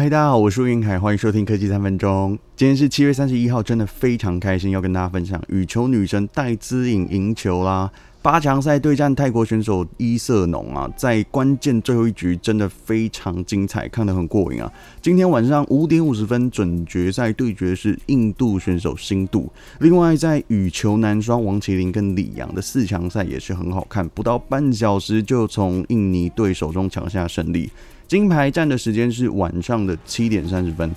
嗨，大家好，我是云凯，欢迎收听科技三分钟。今天是七月三十一号，真的非常开心，要跟大家分享羽球女神戴资颖赢球啦！八强赛对战泰国选手伊瑟农啊，在关键最后一局真的非常精彩，看得很过瘾啊！今天晚上五点五十分准决赛对决是印度选手辛杜。另外，在羽球男双王齐麟跟李洋的四强赛也是很好看，不到半小时就从印尼队手中抢下胜利。金牌战的时间是晚上的七点三十分。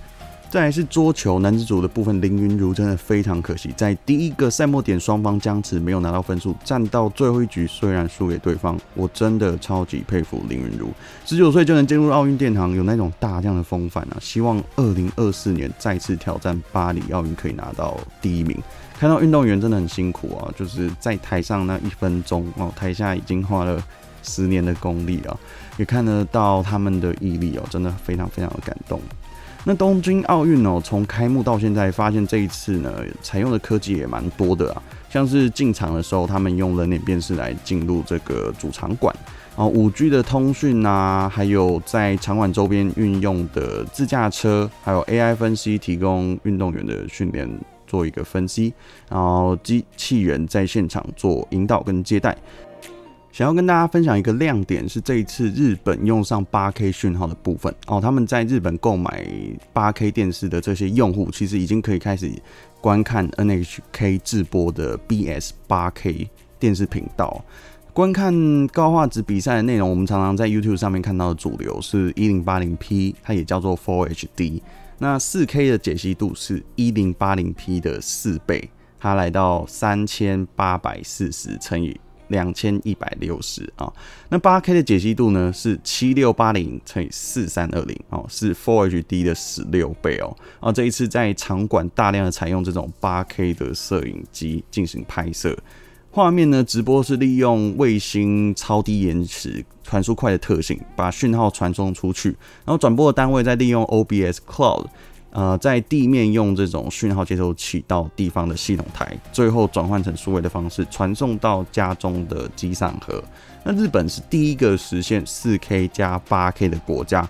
再来是桌球男子组的部分，林云如真的非常可惜，在第一个赛末点双方僵持，没有拿到分数，战到最后一局虽然输给对方，我真的超级佩服林云如，十九岁就能进入奥运殿堂，有那种大将的风范啊！希望二零二四年再次挑战巴黎奥运可以拿到第一名。看到运动员真的很辛苦啊，就是在台上那一分钟哦，台下已经花了。十年的功力啊，也看得到他们的毅力哦，真的非常非常的感动。那东京奥运哦，从开幕到现在，发现这一次呢，采用的科技也蛮多的啊，像是进场的时候，他们用人脸辨识来进入这个主场馆，然后五 G 的通讯啊，还有在场馆周边运用的自驾车，还有 AI 分析，提供运动员的训练做一个分析，然后机器人在现场做引导跟接待。想要跟大家分享一个亮点是这一次日本用上 8K 讯号的部分哦，他们在日本购买 8K 电视的这些用户，其实已经可以开始观看 NHK 直播的 BS 8K 电视频道。观看高画质比赛的内容，我们常常在 YouTube 上面看到的主流是 1080P，它也叫做 Full HD。那 4K 的解析度是 1080P 的四倍，它来到三千八百四十乘以。两千一百六十啊，那八 K 的解析度呢是七六八零乘以四三二零哦，是 Full HD 的十六倍哦。啊，这一次在场馆大量的采用这种八 K 的摄影机进行拍摄，画面呢直播是利用卫星超低延迟、传输快的特性，把讯号传送出去，然后转播的单位再利用 OBS Cloud。呃，在地面用这种讯号接收器到地方的系统台，最后转换成数位的方式传送到家中的机上盒。那日本是第一个实现 4K 加 8K 的国家，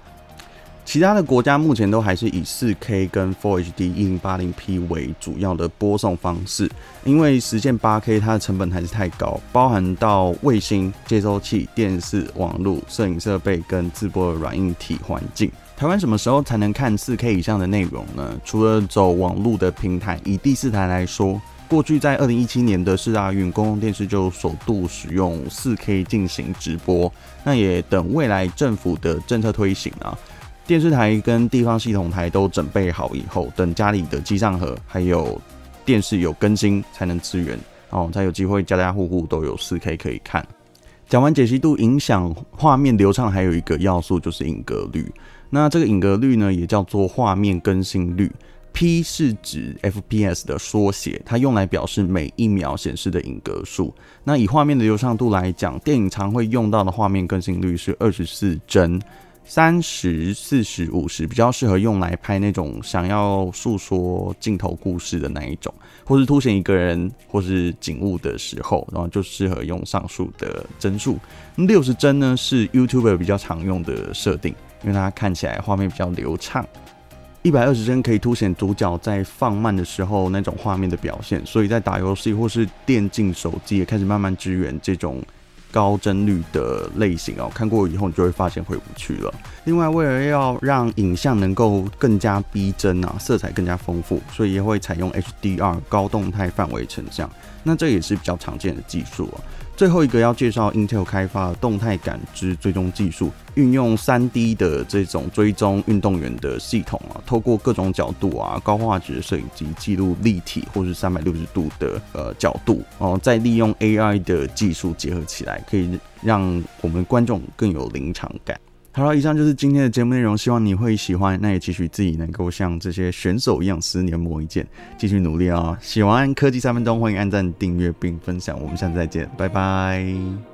其他的国家目前都还是以四 K 跟 Full HD 一零八零 P 为主要的播送方式，因为实现八 K 它的成本还是太高，包含到卫星接收器、电视、网络、摄影设备跟自播的软硬体环境。台湾什么时候才能看 4K 以上的内容呢？除了走网络的平台，以第四台来说，过去在2017年的四大运，公共电视就首度使用 4K 进行直播。那也等未来政府的政策推行啊，电视台跟地方系统台都准备好以后，等家里的机上盒还有电视有更新，才能支援哦，才有机会家家户户都有 4K 可以看。讲完解析度影响画面流畅，还有一个要素就是影格率。那这个影格率呢，也叫做画面更新率。P 是指 FPS 的缩写，它用来表示每一秒显示的影格数。那以画面的流畅度来讲，电影常会用到的画面更新率是二十四帧。三十四十五十比较适合用来拍那种想要诉说镜头故事的那一种，或是凸显一个人或是景物的时候，然后就适合用上述的帧数。六十帧呢是 YouTuber 比较常用的设定，因为它看起来画面比较流畅。一百二十帧可以凸显主角在放慢的时候那种画面的表现，所以在打游戏或是电竞手机也开始慢慢支援这种。高帧率的类型哦，看过以后你就会发现回不去了。另外，为了要让影像能够更加逼真啊，色彩更加丰富，所以也会采用 HDR 高动态范围成像。那这也是比较常见的技术啊。最后一个要介绍 Intel 开发的动态感知追踪技术，运用 3D 的这种追踪运动员的系统啊，透过各种角度啊，高画质摄影机记录立体或是三百六十度的呃角度哦，再利用 AI 的技术结合起来，可以让我们观众更有临场感。好了，以上就是今天的节目内容，希望你会喜欢。那也期许自己能够像这些选手一样，十年磨一剑，继续努力哦。喜欢科技三分钟，欢迎按赞、订阅并分享。我们下次再见，拜拜。